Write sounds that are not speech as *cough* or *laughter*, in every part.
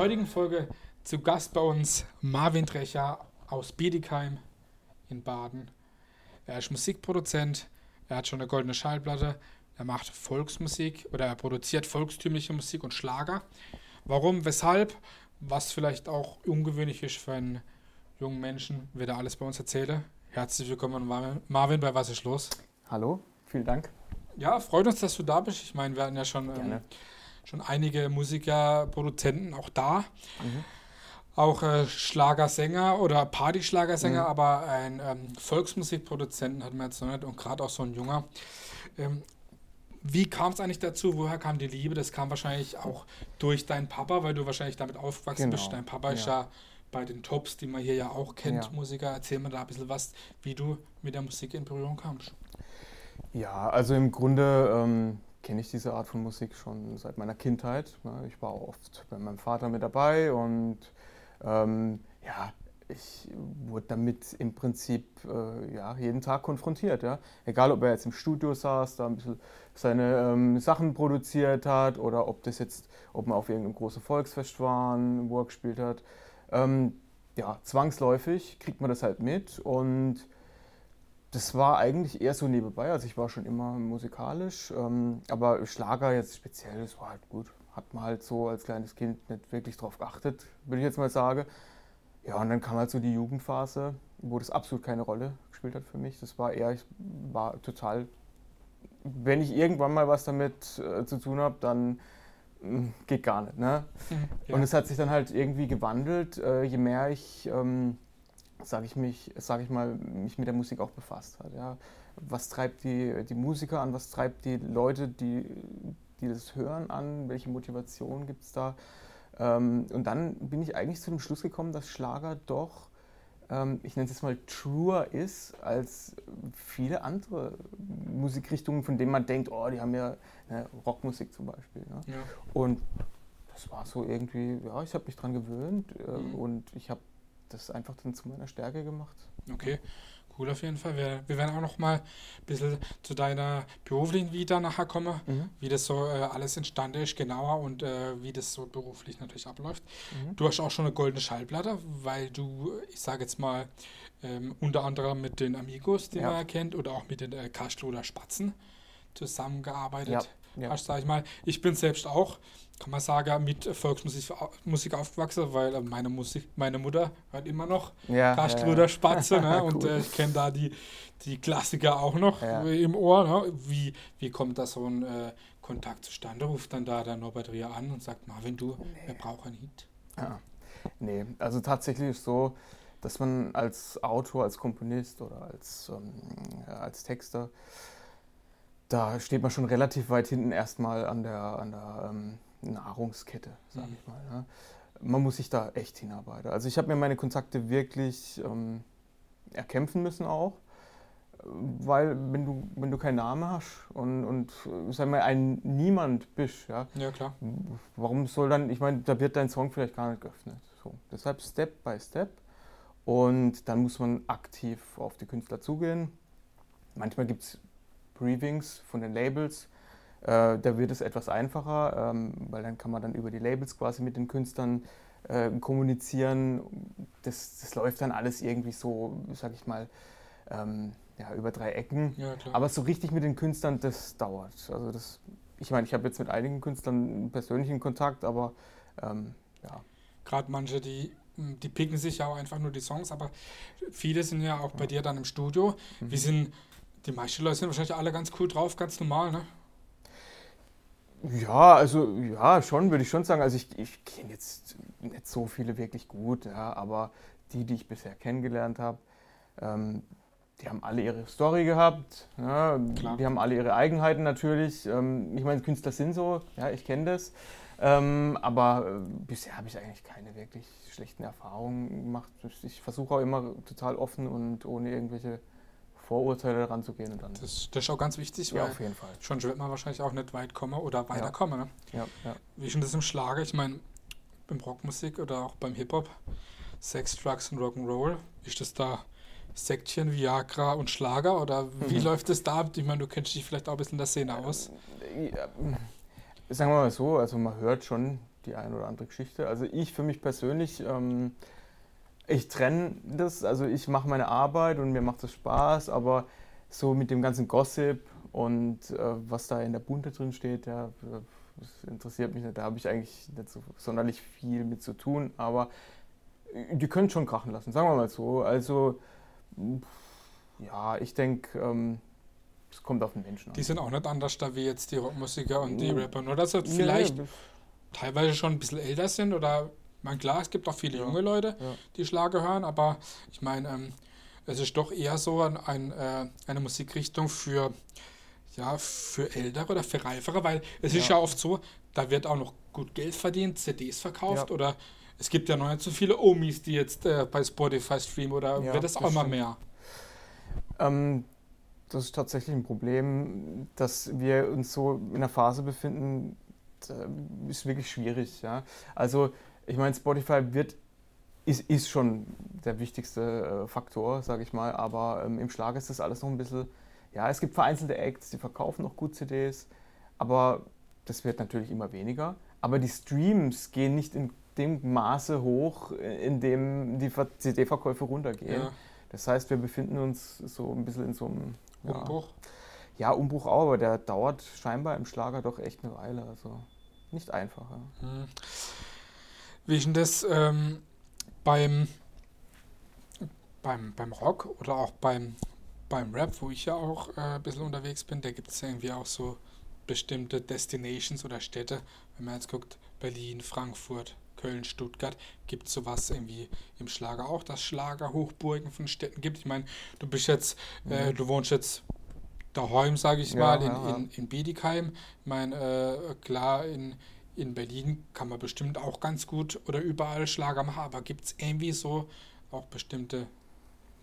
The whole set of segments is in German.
heutigen Folge zu Gast bei uns Marvin Drecher aus Biedigheim in Baden. Er ist Musikproduzent, er hat schon eine goldene Schallplatte, er macht Volksmusik oder er produziert volkstümliche Musik und Schlager. Warum, weshalb, was vielleicht auch ungewöhnlich ist für einen jungen Menschen, wird er alles bei uns erzählen. Herzlich willkommen, Marvin, bei Was ist los? Hallo, vielen Dank. Ja, freut uns, dass du da bist. Ich meine, wir hatten ja schon, ähm, schon einige Musiker, Produzenten auch da. Mhm. Auch äh, Schlagersänger oder Partyschlagersänger, mhm. aber ein ähm, Volksmusikproduzenten hatten wir jetzt noch nicht und gerade auch so ein junger. Ähm, wie kam es eigentlich dazu? Woher kam die Liebe? Das kam wahrscheinlich auch durch deinen Papa, weil du wahrscheinlich damit aufgewachsen genau. bist. Dein Papa ja. ist ja bei den Tops, die man hier ja auch kennt, ja. Musiker. Erzähl mir da ein bisschen was, wie du mit der Musik in Berührung kamst. Ja, also im Grunde ähm, kenne ich diese Art von Musik schon seit meiner Kindheit. Ne? Ich war oft bei meinem Vater mit dabei und ähm, ja, ich wurde damit im Prinzip äh, ja, jeden Tag konfrontiert. Ja? Egal, ob er jetzt im Studio saß, da ein bisschen seine ähm, Sachen produziert hat oder ob das jetzt, ob man auf irgendeinem großen Volksfest war, wo er gespielt hat. Ähm, ja, zwangsläufig kriegt man das halt mit und das war eigentlich eher so nebenbei. Also ich war schon immer musikalisch, ähm, aber Schlager jetzt speziell, das war halt gut. Hat man halt so als kleines Kind nicht wirklich drauf geachtet, würde ich jetzt mal sagen. Ja, und dann kam halt so die Jugendphase, wo das absolut keine Rolle gespielt hat für mich. Das war eher, ich war total, wenn ich irgendwann mal was damit äh, zu tun habe, dann mm, geht gar nicht. Ne? Mhm, ja. Und es hat sich dann halt irgendwie gewandelt, äh, je mehr ich ähm, sage ich mich, sage ich mal, mich mit der Musik auch befasst hat. Ja. Was treibt die, die Musiker an, was treibt die Leute, die, die das hören an, welche Motivation gibt es da? Ähm, und dann bin ich eigentlich zu dem Schluss gekommen, dass Schlager doch, ähm, ich nenne es jetzt mal, truer ist als viele andere Musikrichtungen, von denen man denkt, oh, die haben ja ne, Rockmusik zum Beispiel. Ne? Ja. Und das war so irgendwie, ja, ich habe mich dran gewöhnt äh, mhm. und ich habe das einfach dann zu meiner Stärke gemacht. Okay, cool auf jeden Fall. Wir, wir werden auch noch mal ein bisschen zu deiner beruflichen Vita nachher kommen, mhm. wie das so äh, alles entstanden ist, genauer und äh, wie das so beruflich natürlich abläuft. Mhm. Du hast auch schon eine goldene Schallplatte, weil du, ich sage jetzt mal, ähm, unter anderem mit den Amigos, die ja. man kennt, oder auch mit den äh, Kastel Spatzen zusammengearbeitet ja ja. hast, sag ich mal. Ich bin selbst auch, kann man sagen, mit Volksmusik Musik aufgewachsen, weil äh, meine Musik, meine Mutter hört immer noch ja, Kastelruder ja, Spatze ne? *laughs* und äh, ich kenne da die, die Klassiker auch noch im Ohr. Ne? Wie, wie kommt da so ein äh, Kontakt zustande? Ruft dann da der Norbert Rier an und sagt, Marvin, du, nee. wir brauchen einen Hit. Ja. Nee, also tatsächlich ist so, dass man als Autor, als Komponist oder als, ähm, als Texter da steht man schon relativ weit hinten erstmal an der, an der ähm, Nahrungskette, sage mhm. ich mal. Ne? Man muss sich da echt hinarbeiten. Also ich habe mir meine Kontakte wirklich ähm, erkämpfen müssen auch, weil wenn du, wenn du keinen Namen hast und, und sag mal, ein Niemand bist, ja, ja klar. warum soll dann, ich meine, da wird dein Song vielleicht gar nicht geöffnet. So. Deshalb Step by Step und dann muss man aktiv auf die Künstler zugehen. Manchmal gibt es Briefings von den Labels. Äh, da wird es etwas einfacher, ähm, weil dann kann man dann über die Labels quasi mit den Künstlern äh, kommunizieren. Das, das läuft dann alles irgendwie so, sag ich mal, ähm, ja, über drei Ecken. Ja, Aber so richtig mit den Künstlern, das dauert. Also das, ich meine, ich habe jetzt mit einigen Künstlern persönlichen Kontakt, aber ähm, ja. Gerade manche, die die picken sich ja auch einfach nur die Songs, aber viele sind ja auch bei dir dann im Studio. Mhm. Wie sind die meisten Leute sind wahrscheinlich alle ganz cool drauf, ganz normal, ne? Ja, also ja, schon, würde ich schon sagen. Also ich, ich kenne jetzt nicht so viele wirklich gut, ja, aber die, die ich bisher kennengelernt habe, ähm, die haben alle ihre Story gehabt, ja, die haben alle ihre Eigenheiten natürlich. Ähm, ich meine, Künstler sind so, ja, ich kenne das. Ähm, aber äh, bisher habe ich eigentlich keine wirklich schlechten Erfahrungen gemacht. Ich versuche auch immer total offen und ohne irgendwelche Vorurteile ranzugehen. Und dann das, das, ist auch ganz wichtig, ja, auf jeden Fall. schon wird man wahrscheinlich auch nicht weit kommen oder weiterkommen. Ja. Ne? Ja, ja. Wie schon das im Schlager, ich meine, beim Rockmusik oder auch beim Hip-Hop, Sex, Drugs und Rock'n'Roll, ist das da Säckchen, Viagra und Schlager oder wie mhm. läuft das da? Ich meine, du kennst dich vielleicht auch ein bisschen in der Szene aus. Ja, sagen wir mal so, also man hört schon die eine oder andere Geschichte. Also ich für mich persönlich, ähm, ich trenne das, also ich mache meine Arbeit und mir macht es Spaß, aber so mit dem ganzen Gossip und äh, was da in der Bunte drin steht, ja, das interessiert mich nicht. Da habe ich eigentlich nicht so sonderlich viel mit zu tun, aber die können schon krachen lassen, sagen wir mal so. Also ja, ich denke, ähm, es kommt auf den Menschen an. Die sind auch nicht anders da wie jetzt die Rockmusiker und die Rapper, nur dass sie vielleicht nee, teilweise schon ein bisschen älter sind oder, mein klar, es gibt auch viele ja. junge Leute, ja. die Schlager hören, aber ich meine, ähm, es ist doch eher so ein, ein äh, eine Musikrichtung für, ja, für Ältere oder für Reifere, weil es ja. ist ja oft so, da wird auch noch gut Geld verdient, CDs verkauft oder es gibt ja noch nicht so viele Omis, die jetzt äh, bei Spotify streamen oder wird es auch immer mehr? Ähm, das ist tatsächlich ein Problem, dass wir uns so in einer Phase befinden, ist wirklich schwierig. Ja? Also ich meine, Spotify wird, ist, ist schon der wichtigste äh, Faktor, sage ich mal, aber ähm, im Schlag ist das alles noch ein bisschen, ja, es gibt vereinzelte Acts, die verkaufen noch gut CDs, aber das wird natürlich immer weniger. Aber die Streams gehen nicht in dem Maße hoch, in dem die CD-Verkäufe runtergehen. Ja. Das heißt, wir befinden uns so ein bisschen in so einem ja, Umbruch. Ja, Umbruch auch, aber der dauert scheinbar im Schlager doch echt eine Weile. Also nicht einfach. Ja. Denn das ähm, beim, beim, beim Rock oder auch beim, beim Rap, wo ich ja auch äh, ein bisschen unterwegs bin, da gibt es irgendwie auch so bestimmte Destinations oder Städte, wenn man jetzt guckt, Berlin, Frankfurt, Köln, Stuttgart, gibt es sowas irgendwie im Schlager auch, dass Schlagerhochburgen von Städten gibt. Ich meine, du bist jetzt, äh, mhm. du wohnst jetzt daheim, sage ich ja, mal, in, ja, in, in Bietigheim. Ich meine, äh, klar, in, in Berlin kann man bestimmt auch ganz gut oder überall Schlager machen, aber gibt es irgendwie so auch bestimmte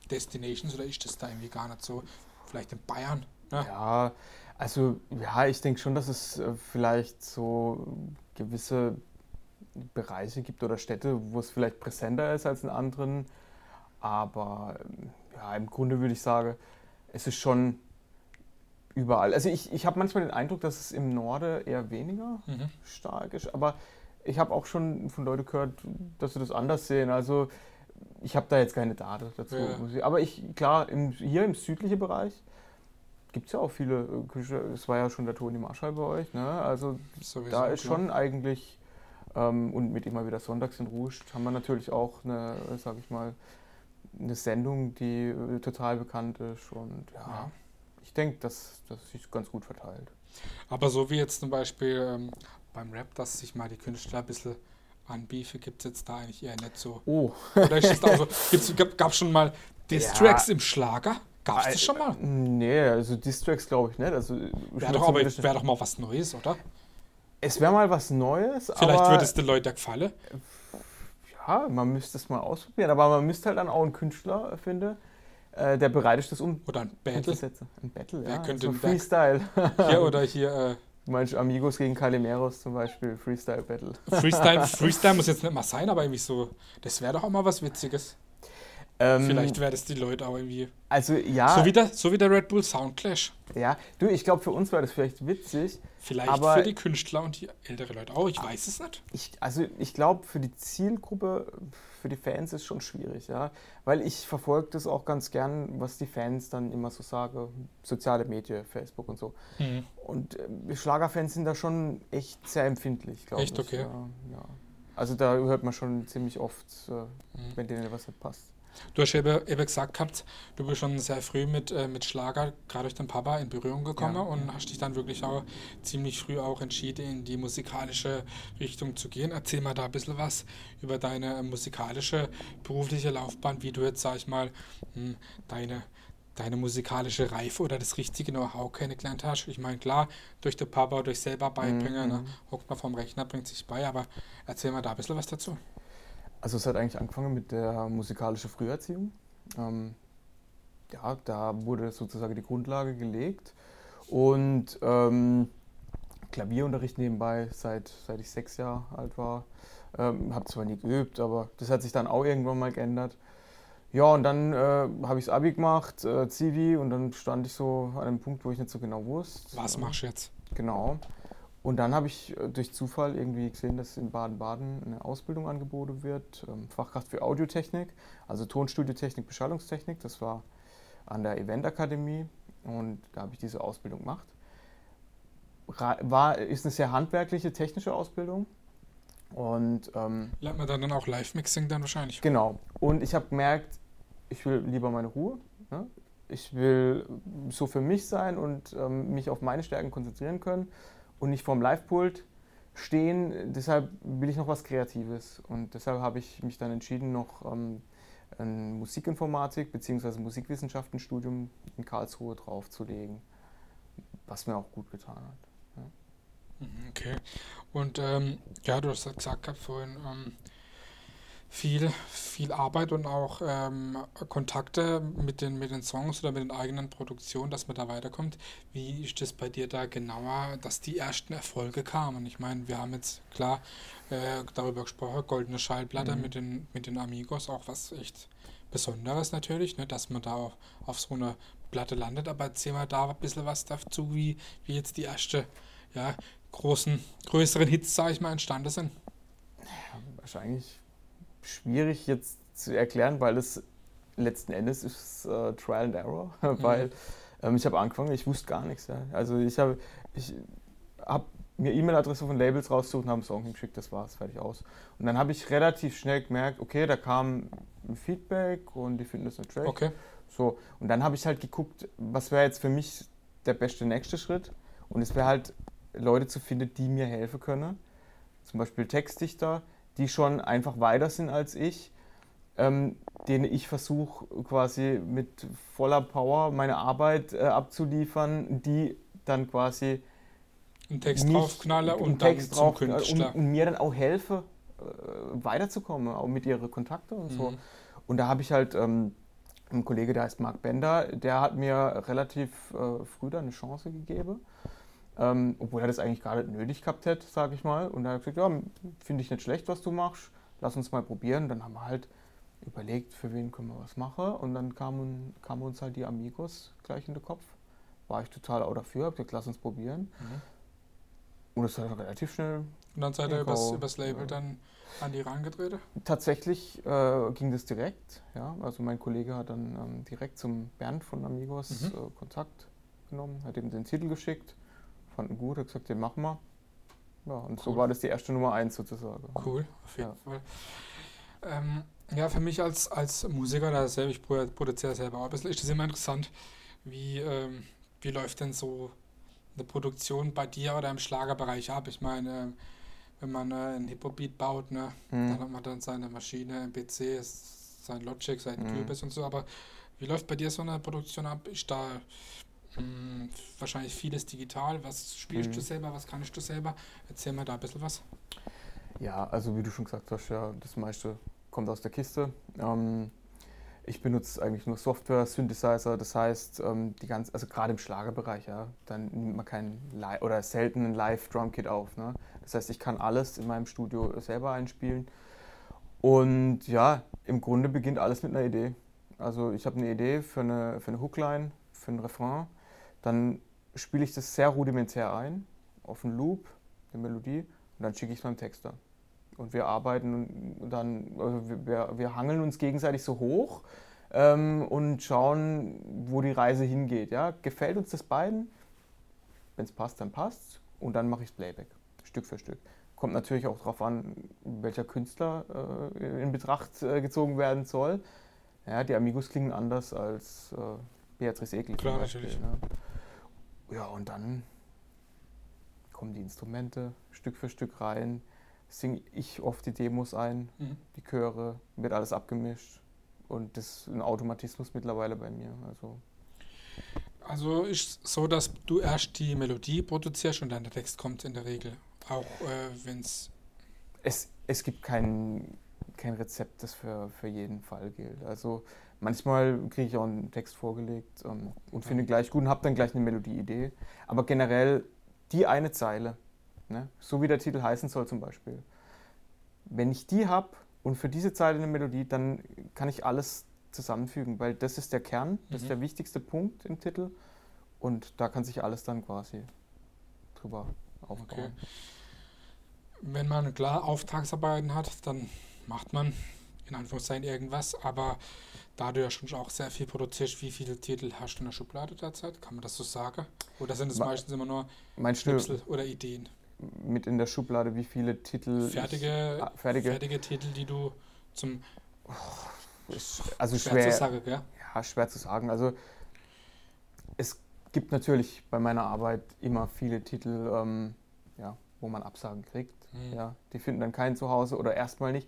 Destinations oder ist das da irgendwie gar nicht so? Vielleicht in Bayern? Ne? Ja, also ja, ich denke schon, dass es äh, vielleicht so gewisse Bereiche gibt oder Städte, wo es vielleicht präsenter ist als in anderen. Aber ja, im Grunde würde ich sagen, es ist schon überall. Also ich, ich habe manchmal den Eindruck, dass es im Norden eher weniger mhm. stark ist, aber ich habe auch schon von Leuten gehört, dass sie das anders sehen. Also ich habe da jetzt keine Daten dazu. Ja. Aber ich, klar, im, hier im südlichen Bereich gibt es ja auch viele Küche. Es war ja schon der Toni Marschall bei euch. Ne? Also Sowieso, da ist klar. schon eigentlich ähm, und mit immer wieder Sonntags in Rouge haben wir natürlich auch eine, sag ich mal, eine Sendung, die äh, total bekannt ist. Und ja, ja. Ich denke, dass das sich ganz gut verteilt. Aber so wie jetzt zum Beispiel ähm, beim Rap, dass sich mal die Künstler ein bisschen anbiefe, gibt es jetzt da eigentlich eher nicht so. Oh. Oder ist da so, gab es schon mal Distracks ja. im Schlager? Gab es das schon mal? Nee, also Distracks glaube ich nicht. Also, wäre doch, wär doch mal was Neues, oder? Es wäre mal was Neues. Vielleicht würde es den Leuten gefallen. Ja, man müsste es mal ausprobieren. Aber man müsste halt dann auch einen Künstler finden, äh, der bereit ist, das um Oder ein Battle. Ein Battle, ja. Wer könnte so Freestyle. *laughs* Hier oder hier. Äh, Du meinst Amigos gegen Calimeros zum Beispiel, Freestyle Battle. Freestyle, *laughs* Freestyle muss jetzt nicht mal sein, aber irgendwie so, das wäre doch auch mal was Witziges. Ähm, Vielleicht wäre das die Leute auch irgendwie. Also ja. So wie der, so wie der Red Bull Soundclash. Ja, du, ich glaube, für uns wäre das vielleicht witzig. Vielleicht aber für die Künstler und die ältere Leute auch, ich weiß es nicht. Ich, also ich glaube, für die Zielgruppe, für die Fans ist schon schwierig, ja. Weil ich verfolge das auch ganz gern, was die Fans dann immer so sagen, soziale Medien, Facebook und so. Mhm. Und äh, Schlagerfans sind da schon echt sehr empfindlich, glaube ich. Echt, okay. Ja, ja. Also da hört man schon ziemlich oft, äh, mhm. wenn denen was nicht passt. Du hast eben, eben gesagt gehabt, du bist schon sehr früh mit, äh, mit Schlager, gerade durch den Papa, in Berührung gekommen ja, und hast dich dann wirklich auch ziemlich früh auch entschieden, in die musikalische Richtung zu gehen. Erzähl mal da ein bisschen was über deine musikalische berufliche Laufbahn, wie du jetzt, sag ich mal, hm, deine deine musikalische Reife oder das richtige Know-how kennengelernt hast. Ich meine, klar, durch den Papa, durch selber beibringen, mhm. ne, hockt man vom Rechner, bringt sich bei, aber erzähl mal da ein bisschen was dazu. Also es hat eigentlich angefangen mit der musikalischen Früherziehung. Ähm, ja, da wurde sozusagen die Grundlage gelegt. Und ähm, Klavierunterricht nebenbei, seit, seit ich sechs Jahre alt war. Ähm, habe zwar nie geübt, aber das hat sich dann auch irgendwann mal geändert. Ja, und dann äh, habe ich das Abi gemacht, äh, Zivi, und dann stand ich so an einem Punkt, wo ich nicht so genau wusste. Was machst du jetzt? Genau. Und dann habe ich äh, durch Zufall irgendwie gesehen, dass in Baden-Baden eine Ausbildung angeboten wird, ähm, Fachkraft für Audiotechnik, also Tonstudiotechnik, Beschallungstechnik. Das war an der Eventakademie und da habe ich diese Ausbildung gemacht. War, ist eine sehr handwerkliche, technische Ausbildung. Und ähm, lernt man dann auch Live-Mixing dann wahrscheinlich? Genau. Und ich habe gemerkt, ich will lieber meine Ruhe. Ne? Ich will so für mich sein und ähm, mich auf meine Stärken konzentrieren können und nicht vorm Live-Pult stehen. Deshalb will ich noch was Kreatives. Und deshalb habe ich mich dann entschieden, noch ähm, ein Musikinformatik bzw. Musikwissenschaftenstudium in Karlsruhe draufzulegen, was mir auch gut getan hat. Ja. Mhm, okay. Und ähm, ja, du hast gesagt vorhin, ähm, viel, viel Arbeit und auch ähm, Kontakte mit den, mit den Songs oder mit den eigenen Produktionen, dass man da weiterkommt. Wie ist das bei dir da genauer, dass die ersten Erfolge kamen? Ich meine, wir haben jetzt klar äh, darüber gesprochen, goldene Schallplatte mhm. mit, den, mit den Amigos, auch was echt Besonderes natürlich, ne, dass man da auf, auf so eine Platte landet. Aber erzähl mal da ein bisschen was dazu, wie, wie jetzt die ersten ja, großen, größeren Hits, sage ich mal, entstanden sind. Ja, wahrscheinlich schwierig jetzt zu erklären, weil es letzten Endes ist äh, Trial and Error, *laughs* weil mhm. ähm, ich habe angefangen, ich wusste gar nichts. Ja. Also ich habe ich hab mir E-Mail-Adresse von Labels rausgesucht und habe einen Song hingeschickt, das war's, fertig aus. Und dann habe ich relativ schnell gemerkt, okay, da kam ein Feedback und die finden das ein Track. Okay. So, und dann habe ich halt geguckt, was wäre jetzt für mich der beste nächste Schritt. Und es wäre halt Leute zu finden, die mir helfen können. Zum Beispiel Textdichter, die schon einfach weiter sind als ich, ähm, denen ich versuche quasi mit voller Power meine Arbeit äh, abzuliefern, die dann quasi einen Text draufknalle und dann Text zum Künstler. Und, und, mir dann auch helfe, äh, weiterzukommen, auch mit ihren Kontakten und so. Mhm. Und da habe ich halt ähm, einen Kollege, der heißt Marc Bender, der hat mir relativ äh, früh dann eine Chance gegeben. Ähm, obwohl er das eigentlich gar nicht nötig gehabt hätte, sage ich mal. Und er hat gesagt, ja, finde ich nicht schlecht, was du machst, lass uns mal probieren. Dann haben wir halt überlegt, für wen können wir was machen. Und dann kamen, kamen uns halt die Amigos gleich in den Kopf. War ich total auch dafür, hab gesagt, lass uns probieren. Mhm. Und es hat relativ schnell. Und dann seid ihr übers, übers Label ja. dann an die rangetreten? Tatsächlich äh, ging das direkt. Ja. Also mein Kollege hat dann ähm, direkt zum Bernd von Amigos mhm. äh, Kontakt genommen, hat ihm den Titel geschickt fanden gut, hat gesagt, den machen wir. Ja, und cool. so war das die erste Nummer eins sozusagen. Cool, auf jeden ja. Fall. Ähm, ja, für mich als, als Musiker, da selber, ich produziere selber auch ein bisschen, ist das immer interessant, wie, ähm, wie läuft denn so eine Produktion bei dir oder im Schlagerbereich ab? Ich meine, wenn man äh, einen Hip-Hop-Beat baut, ne, mhm. dann hat man dann seine Maschine, ein PC, sein Logic, sein mhm. Cubase und so, aber wie läuft bei dir so eine Produktion ab? Ist da hm, wahrscheinlich vieles digital. Was spielst mhm. du selber? Was kannst du selber? Erzähl mal da ein bisschen was. Ja, also wie du schon gesagt hast, ja, das meiste kommt aus der Kiste. Ähm, ich benutze eigentlich nur Software, Synthesizer, das heißt, ähm, die ganz, also gerade im Schlagerbereich, ja, dann nimmt man kein Live oder selten ein Live-Drumkit auf. Ne? Das heißt, ich kann alles in meinem Studio selber einspielen. Und ja, im Grunde beginnt alles mit einer Idee. Also ich habe eine Idee für eine, für eine Hookline, für ein Refrain dann spiele ich das sehr rudimentär ein, auf einen Loop, eine Melodie, und dann schicke ich es meinem Texter. Und wir arbeiten dann, also wir, wir hangeln uns gegenseitig so hoch ähm, und schauen, wo die Reise hingeht. Ja? Gefällt uns das beiden? Wenn es passt, dann passt Und dann mache ich das Playback, Stück für Stück. Kommt natürlich auch darauf an, welcher Künstler äh, in Betracht äh, gezogen werden soll. Ja, die Amigos klingen anders als äh, Beatrice Egli. Klar, natürlich. Ne? Ja, und dann kommen die Instrumente Stück für Stück rein, singe ich oft die Demos ein, mhm. die Chöre, wird alles abgemischt und das ist ein Automatismus mittlerweile bei mir. Also, also ist so, dass du erst die Melodie produzierst und dann der Text kommt in der Regel, auch äh, wenn es... Es gibt kein, kein Rezept, das für, für jeden Fall gilt. Also Manchmal kriege ich auch einen Text vorgelegt ähm, und finde gleich gut und habe dann gleich eine Melodieidee. Aber generell die eine Zeile, ne, so wie der Titel heißen soll zum Beispiel, wenn ich die habe und für diese Zeile eine Melodie, dann kann ich alles zusammenfügen, weil das ist der Kern, das mhm. ist der wichtigste Punkt im Titel und da kann sich alles dann quasi drüber aufbauen. Okay. Wenn man klar Auftragsarbeiten hat, dann macht man in Anführungszeichen irgendwas, aber da du ja schon auch sehr viel produzierst, wie viele Titel hast du in der Schublade derzeit? Kann man das so sagen? Oder sind es meistens immer nur Schnipsel oder Ideen? Mit in der Schublade, wie viele Titel. Fertige, ich, ah, fertige. fertige Titel, die du zum. Oh, ist, also schwer, schwer zu sagen, ja? ja, schwer zu sagen. Also es gibt natürlich bei meiner Arbeit immer viele Titel, ähm, ja, wo man Absagen kriegt. Mhm. Ja, die finden dann kein Zuhause oder erstmal nicht.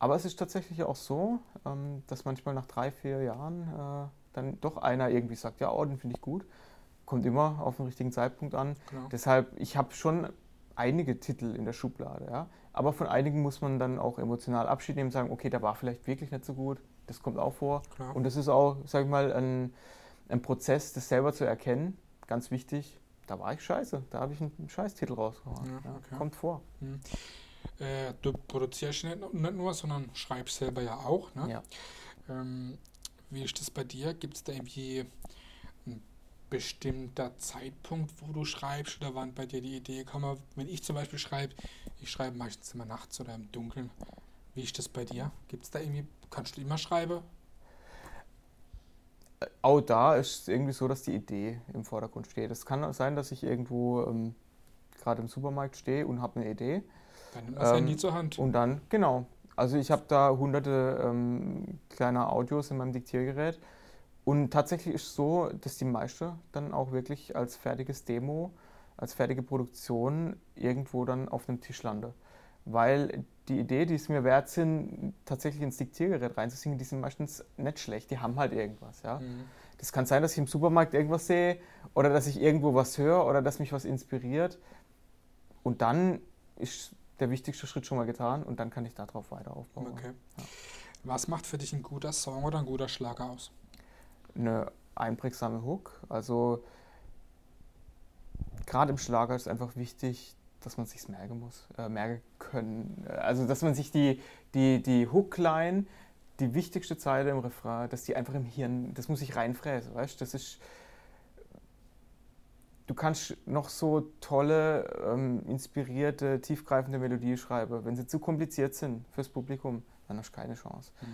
Aber es ist tatsächlich auch so, ähm, dass manchmal nach drei, vier Jahren äh, dann doch einer irgendwie sagt, ja, oh, den finde ich gut. Kommt immer auf den richtigen Zeitpunkt an. Genau. Deshalb, ich habe schon einige Titel in der Schublade, ja. Aber von einigen muss man dann auch emotional Abschied nehmen und sagen, okay, der war vielleicht wirklich nicht so gut. Das kommt auch vor. Klar. Und das ist auch, sag ich mal, ein, ein Prozess, das selber zu erkennen. Ganz wichtig. Da war ich scheiße. Da habe ich einen Scheißtitel rausgehauen. Ja, okay. Kommt vor. Mhm. Äh, du produzierst nicht, nicht, nur, sondern schreibst selber ja auch. Ne? Ja. Ähm, wie ist das bei dir? Gibt es da irgendwie ein bestimmter Zeitpunkt, wo du schreibst oder wann bei dir die Idee kam? Wenn ich zum Beispiel schreibe, ich schreibe meistens immer nachts oder im Dunkeln. Wie ist das bei dir? Gibt es da irgendwie, kannst du immer schreiben? Äh, auch da ist es irgendwie so, dass die Idee im Vordergrund steht. Es kann sein, dass ich irgendwo ähm, gerade im Supermarkt stehe und habe eine Idee dann nimmt man das ähm, Handy zur Hand. Und dann, genau. Also ich habe da hunderte ähm, kleiner Audios in meinem Diktiergerät. Und tatsächlich ist es so, dass die meiste dann auch wirklich als fertiges Demo, als fertige Produktion irgendwo dann auf einem Tisch lande. Weil die Idee, die es mir wert sind, tatsächlich ins Diktiergerät reinzusingen, die sind meistens nicht schlecht, die haben halt irgendwas. Ja? Mhm. Das kann sein, dass ich im Supermarkt irgendwas sehe oder dass ich irgendwo was höre oder dass mich was inspiriert. Und dann ist der wichtigste Schritt schon mal getan und dann kann ich darauf weiter aufbauen. Okay. Ja. Was macht für dich ein guter Song oder ein guter Schlager aus? Eine einprägsame Hook. Also gerade im Schlager ist es einfach wichtig, dass man sich merken muss, äh, merken können. Also dass man sich die, die, die Hookline, die wichtigste Zeile im Refrain, dass die einfach im Hirn, das muss ich reinfräsen, weißt Das ist du kannst noch so tolle, ähm, inspirierte, tiefgreifende Melodie schreiben. Wenn sie zu kompliziert sind fürs Publikum, dann hast du keine Chance. Mhm.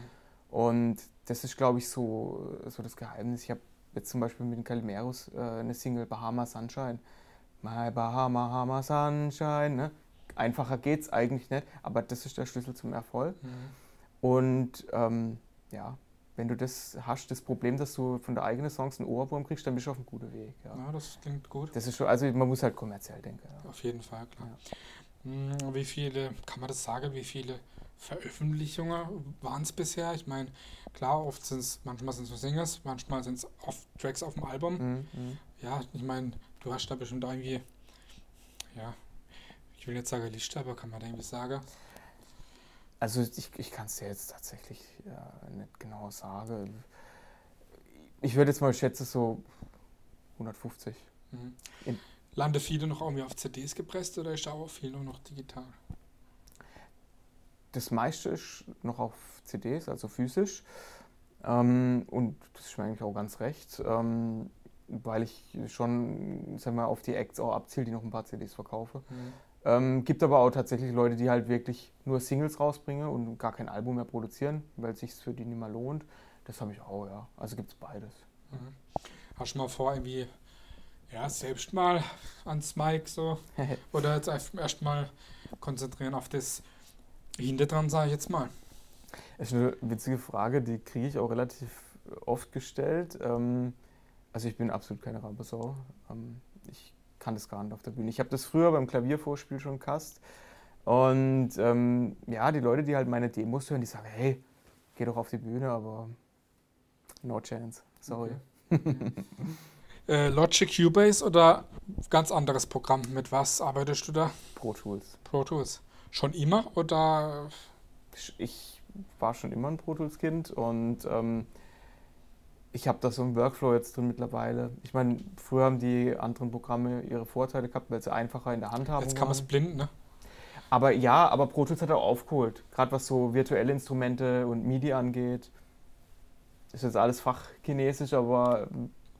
Und das ist, glaube ich, so, so das Geheimnis. Ich habe jetzt zum Beispiel mit den Calimeros äh, eine Single Bahama Sunshine. My Bahama, Bahama Sunshine. Ne? Einfacher es eigentlich nicht, aber das ist der Schlüssel zum Erfolg. Mhm. Und ähm, ja, wenn du das hast, das Problem, dass du von der eigenen Songs einen Ohrwurm kriegst, dann bist du auf einem guten Weg. Ja, ja das klingt gut. Das ist schon, also man muss halt kommerziell denken. Ja. Auf jeden Fall, klar. Ja. Hm, wie viele, kann man das sagen, wie viele Veröffentlichungen waren es bisher? Ich meine, klar, oft sind es, manchmal sind es Singles, manchmal sind es Tracks auf dem Album. Mhm, mhm, ja, ich meine, du hast da bestimmt irgendwie, ja, ich will jetzt sagen Liste, aber kann man da irgendwie sagen? Also ich, ich kann es dir jetzt tatsächlich ja, nicht genau sagen. Ich würde jetzt mal schätzen so 150. Mhm. Lande viele noch irgendwie auf CDs gepresst oder ist auch viel nur noch digital? Das meiste ist noch auf CDs, also physisch. Ähm, und das ist mir eigentlich auch ganz recht, ähm, weil ich schon sag mal, auf die Acts auch abziele, die noch ein paar CDs verkaufe. Mhm. Ähm, gibt aber auch tatsächlich Leute, die halt wirklich nur Singles rausbringen und gar kein Album mehr produzieren, weil es sich für die nicht mehr lohnt. Das habe ich auch, ja. Also gibt es beides. Mhm. Hast du mal vor, irgendwie ja, selbst mal ans Mic so? *laughs* Oder jetzt erst mal konzentrieren auf das Hinter dran, sage ich jetzt mal. Das ist eine witzige Frage, die kriege ich auch relativ oft gestellt. Ähm, also ich bin absolut keine Rampesau. Ähm, ich kann das gar nicht auf der Bühne. Ich habe das früher beim Klaviervorspiel schon gehasst. Und ähm, ja, die Leute, die halt meine Demos hören, die sagen, hey, geh doch auf die Bühne, aber no chance. Sorry. Okay. äh, Logic Cubase oder ganz anderes Programm? Mit was arbeitest du da? Pro Tools. Pro Tools. Schon immer oder? Ich war schon immer ein Pro Tools Kind und ähm, ich habe da so einen Workflow jetzt drin mittlerweile. Ich meine, früher haben die anderen Programme ihre Vorteile gehabt, weil sie einfacher in der Hand haben. Jetzt kann man es blind, ne? Aber ja, aber Pro Tools hat auch aufgeholt. Gerade was so virtuelle Instrumente und MIDI angeht. Ist jetzt alles fachchinesisch, aber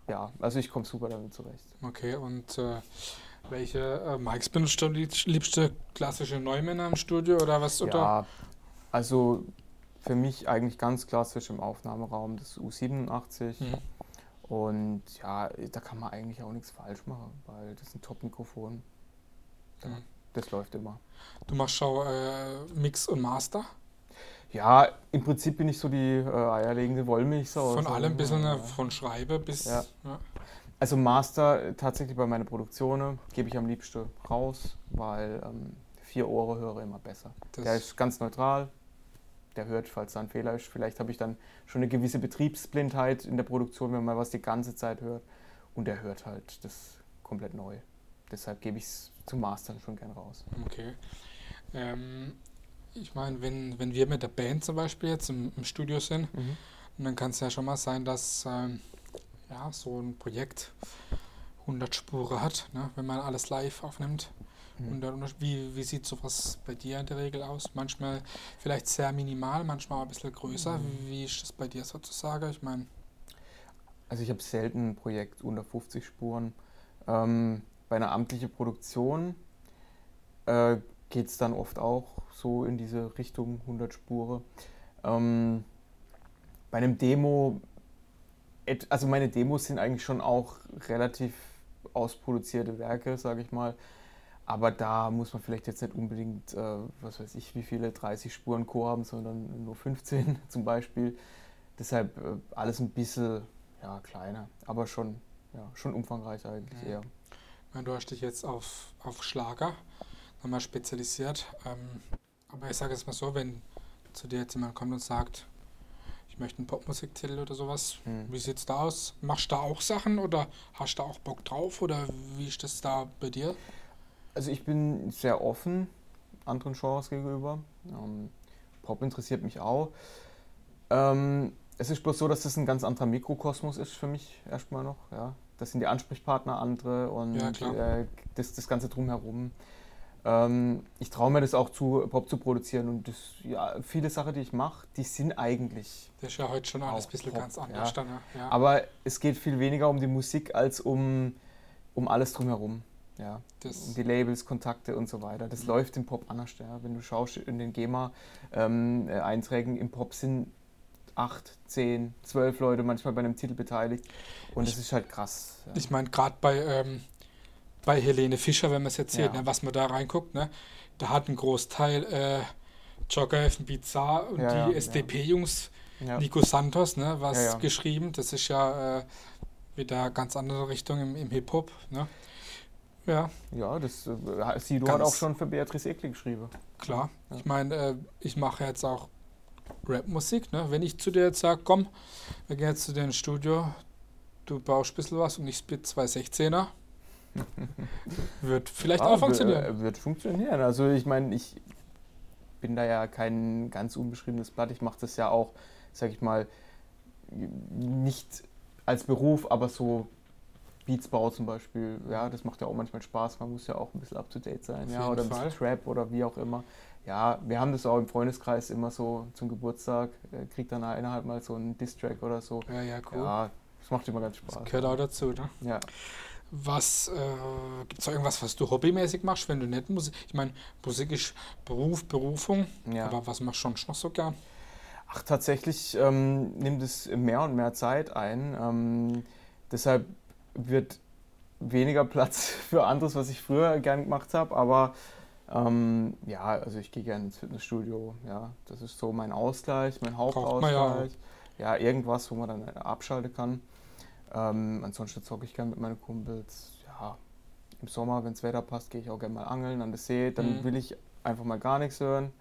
ja, also ich komme super damit zurecht. Okay, und äh, Welche äh, Mikes benutzt du liebste klassische Neumänner im Studio oder was? Oder? Ja, also für mich eigentlich ganz klassisch im Aufnahmeraum das U87. Mhm. Und ja, da kann man eigentlich auch nichts falsch machen, weil das ist ein Top-Mikrofon. Ja, mhm. Das läuft immer. Du machst schon äh, Mix und Master? Ja, im Prinzip bin ich so die äh, eierlegende Wollmilchsau. Von allem ein bisschen, ja. von Schreibe bis. Ja. Ja. Also Master äh, tatsächlich bei meinen Produktionen gebe ich am liebsten raus, weil ähm, vier Ohren höre immer besser. Das der ist ganz neutral, der hört, falls da ein Fehler ist. Vielleicht habe ich dann schon eine gewisse Betriebsblindheit in der Produktion, wenn man was die ganze Zeit hört. Und der hört halt das komplett neu. Deshalb gebe ich es zum Mastern schon gern raus. Okay. Ähm, ich meine, wenn, wenn wir mit der Band zum Beispiel jetzt im, im Studio sind, mhm. dann kann es ja schon mal sein, dass ähm, ja, so ein Projekt 100 Spuren hat, ne, wenn man alles live aufnimmt. Mhm. Und wie, wie sieht sowas bei dir in der Regel aus? Manchmal vielleicht sehr minimal, manchmal ein bisschen größer. Mhm. Wie, ist das bei dir sozusagen? Ich meine. Also ich habe selten ein Projekt unter 50 Spuren. Ähm, bei einer amtlichen Produktion äh, geht es dann oft auch so in diese Richtung 100 Spuren. Ähm, bei einem Demo, also meine Demos sind eigentlich schon auch relativ ausproduzierte Werke, sage ich mal. Aber da muss man vielleicht jetzt nicht unbedingt, äh, was weiß ich, wie viele 30 Spuren Co haben, sondern nur 15 *laughs* zum Beispiel. Deshalb äh, alles ein bisschen ja, kleiner, aber schon, ja, schon umfangreicher eigentlich mhm. eher. du hast dich jetzt auf, auf Schlager nochmal spezialisiert. Ähm, aber ich sage jetzt mal so, wenn zu dir jetzt jemand kommt und sagt, ich möchte einen Popmusiktitel oder sowas, mhm. wie sieht es da aus? Machst du da auch Sachen oder hast du da auch Bock drauf oder wie ist das da bei dir? Also ich bin sehr offen anderen Genres gegenüber. Ähm, Pop interessiert mich auch. Ähm, es ist bloß so, dass das ein ganz anderer Mikrokosmos ist für mich erstmal noch. Ja. Das sind die Ansprechpartner andere und ja, äh, das, das Ganze drumherum. Ähm, ich traue mir das auch zu, Pop zu produzieren und das, ja, viele Sachen, die ich mache, die sind eigentlich. Das ist ja heute schon alles ein bisschen Pop, ganz anders. Ja. Dann, ja. Aber es geht viel weniger um die Musik als um, um alles drumherum. Ja, das die Labels, Kontakte und so weiter. Das mhm. läuft im Pop anders. Ja. Wenn du schaust in den GEMA-Einträgen ähm, äh, im Pop sind acht, zehn, zwölf Leute manchmal bei einem Titel beteiligt. Und ich, das ist halt krass. Ja. Ich meine, gerade bei, ähm, bei Helene Fischer, wenn man es jetzt sieht, ja. ne, was man da reinguckt, ne, da hat ein Großteil äh, Jogger, Bizarre und ja, die SDP-Jungs, Nico Santos, ne, was geschrieben. Das ist ja äh, wieder ganz andere Richtung im, im Hip-Hop. Ne? Ja. Ja, das äh, Sido hat auch schon für Beatrice Egli geschrieben. Klar. Ja. Ich meine, äh, ich mache jetzt auch Rapmusik. Ne? Wenn ich zu dir jetzt sage, komm, wir gehen jetzt zu dir ins Studio, du baust ein bisschen was und ich spit 216er. *laughs* wird vielleicht ja, auch funktionieren. Wird, wird funktionieren. Also ich meine, ich bin da ja kein ganz unbeschriebenes Blatt. Ich mache das ja auch, sag ich mal, nicht als Beruf, aber so Beatsbau zum Beispiel, ja, das macht ja auch manchmal Spaß. Man muss ja auch ein bisschen up to date sein, ja, oder ein bisschen Trap oder wie auch immer. Ja, wir haben das auch im Freundeskreis immer so zum Geburtstag, äh, kriegt dann einer halt mal so einen Distrack oder so. Ja, ja, cool. Ja, das macht immer ganz Spaß. Das gehört auch dazu, ne? Ja. Was äh, gibt es irgendwas, was du hobbymäßig machst, wenn du nicht Musik? Ich meine, Musik ist Beruf, Berufung, ja. aber was machst du schon noch so gern? Ach, tatsächlich ähm, nimmt es mehr und mehr Zeit ein. Ähm, deshalb wird weniger Platz *laughs* für anderes, was ich früher gern gemacht habe, aber ähm, ja, also ich gehe gerne ins Fitnessstudio, ja, das ist so mein Ausgleich, mein Hauptausgleich. Ja. ja. irgendwas, wo man dann abschalten kann. Ähm, ansonsten zocke ich gerne mit meinen Kumpels. Ja, im Sommer, wenn das Wetter passt, gehe ich auch gerne mal angeln an der See. Dann mhm. will ich einfach mal gar nichts hören.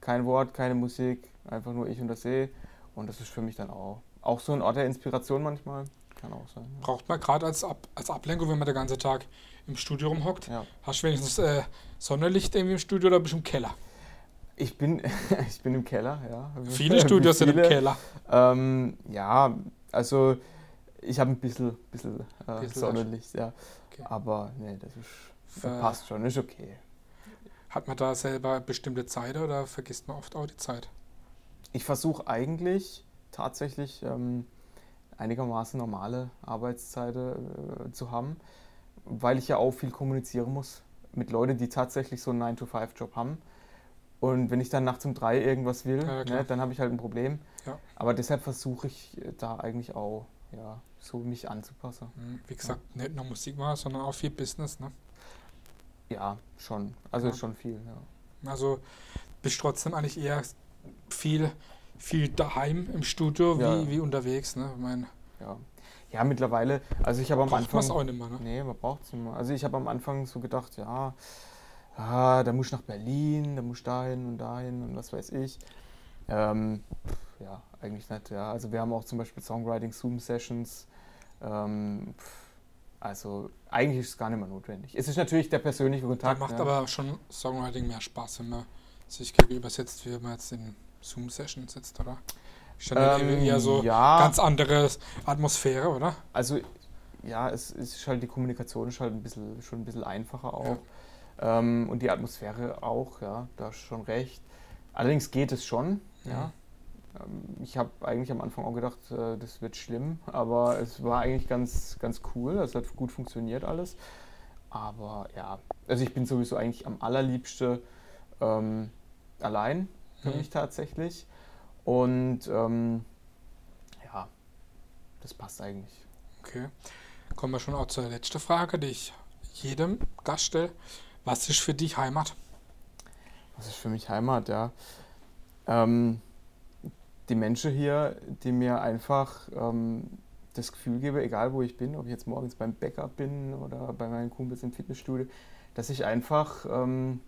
Kein Wort, keine Musik, einfach nur ich und der See. Und das ist für mich dann auch, auch so ein Ort der Inspiration manchmal kann auch sein. Ja. Braucht man gerade als, Ab als Ablenkung, wenn man den ganzen Tag im Studio rumhockt. Ja. Hast du wenigstens äh, Sonnenlicht irgendwie im Studio oder bist du im Keller? Ich bin, *laughs* ich bin im Keller, ja. Viele Studios viele. sind im Keller. Ähm, ja, also ich habe ein bisschen, bisschen, äh, bisschen Sonnenlicht, ja. Okay. Aber nee, das ist, äh, passt schon, ist okay. Hat man da selber bestimmte Zeit oder vergisst man oft auch die Zeit? Ich versuche eigentlich tatsächlich ähm, einigermaßen normale Arbeitszeiten äh, zu haben. weil ich ja auch viel kommunizieren muss mit Leuten, die tatsächlich so einen 9-to-5-Job haben. Und wenn ich dann nachts um drei irgendwas will, Ja, ne, dann habe ich halt ein Problem. Ja. Aber deshalb versuche ich äh, da eigentlich auch, ja, so mich anzupassen. Hm, Wie gesagt, nicht nur Musik machen, sondern auch viel Business. Ne? Ja, schon. Also Ja. schon viel, ja. Also bist trotzdem eigentlich eher viel, viel daheim im Studio Ja. wie, wie unterwegs. Ne? Ich meine, Ja, ja mittlerweile, also ich habe am braucht man Anfang. auch nicht mehr. Ne? Nee, man braucht es nicht mehr. Also ich habe am Anfang so gedacht, ja, ah, da muss ich nach Berlin, da muss ich dahin und dahin und was weiß ich. Ähm, ja, eigentlich nicht, ja. Also wir haben auch zum Beispiel Songwriting Zoom Sessions. Ähm, also eigentlich ist es gar nicht mehr notwendig. Es ist natürlich der persönliche Da Kontakt. macht ne? aber schon Songwriting mehr Spaß, wenn man sich gegenüber sitzt, wie man jetzt in Zoom-Session sitzt, oder? Ist dann Ähm, eher so ja, ganz andere Atmosphäre, oder? Also ja, es, ist halt die Kommunikation ist halt ein bisschen, schon ein bisschen einfacher auch. Ähm, und die Atmosphäre auch, ja, da hast schon recht. Allerdings geht es schon, ja. Ähm, Ich habe eigentlich am Anfang auch gedacht, äh, das wird schlimm, aber es war eigentlich ganz, ganz cool. Es hat gut funktioniert alles. Aber ja, also ich bin sowieso eigentlich am allerliebsten ähm, allein für Mhm. mich tatsächlich. Und ähm, ja, das passt eigentlich. Okay. Kommen wir schon auch zur letzten Frage, die ich jedem Gast stelle. Was ist für dich Heimat? Was ist für mich Heimat, ja? Ähm, die Menschen hier, die mir einfach ähm, das Gefühl geben, egal wo ich bin, ob ich jetzt morgens beim Bäcker bin oder bei meinen Kumpels im Fitnessstudio, dass ich einfach, ähm,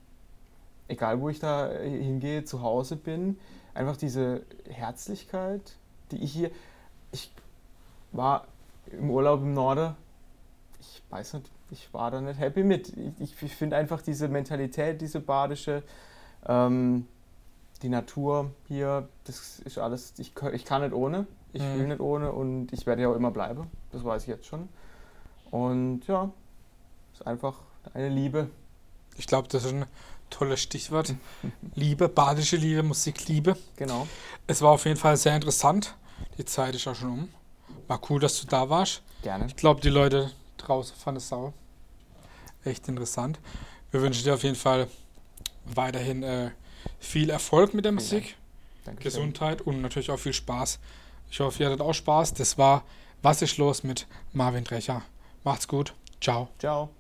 egal wo ich da hingehe, zu Hause bin, einfach diese Herzlichkeit, die ich hier, ich war im Urlaub im Norden, ich weiß nicht, ich war da nicht happy mit. Ich, ich finde einfach diese Mentalität, diese badische, ähm, die Natur hier, das ist alles, ich, ich kann nicht ohne, ich Mhm. will nicht ohne und ich werde ja auch immer bleiben, das weiß ich jetzt schon. Und ja, ist einfach eine Liebe. Ich glaube, das ist ein tolles Stichwort. Liebe, badische Liebe, Musikliebe. Genau. Es war auf jeden Fall sehr interessant. Die Zeit ist ja schon um. War cool, dass du da warst. Gerne. Ich glaube, die Leute draußen fanden es sau. Echt interessant. Wir wünschen dir auf jeden Fall weiterhin äh, viel Erfolg mit der Vielen Musik, Danke. Gesundheit und natürlich auch viel Spaß. Ich hoffe, ihr hattet auch Spaß. Das war Was ist los mit Marvin Drecher. Macht's gut. Ciao. Ciao.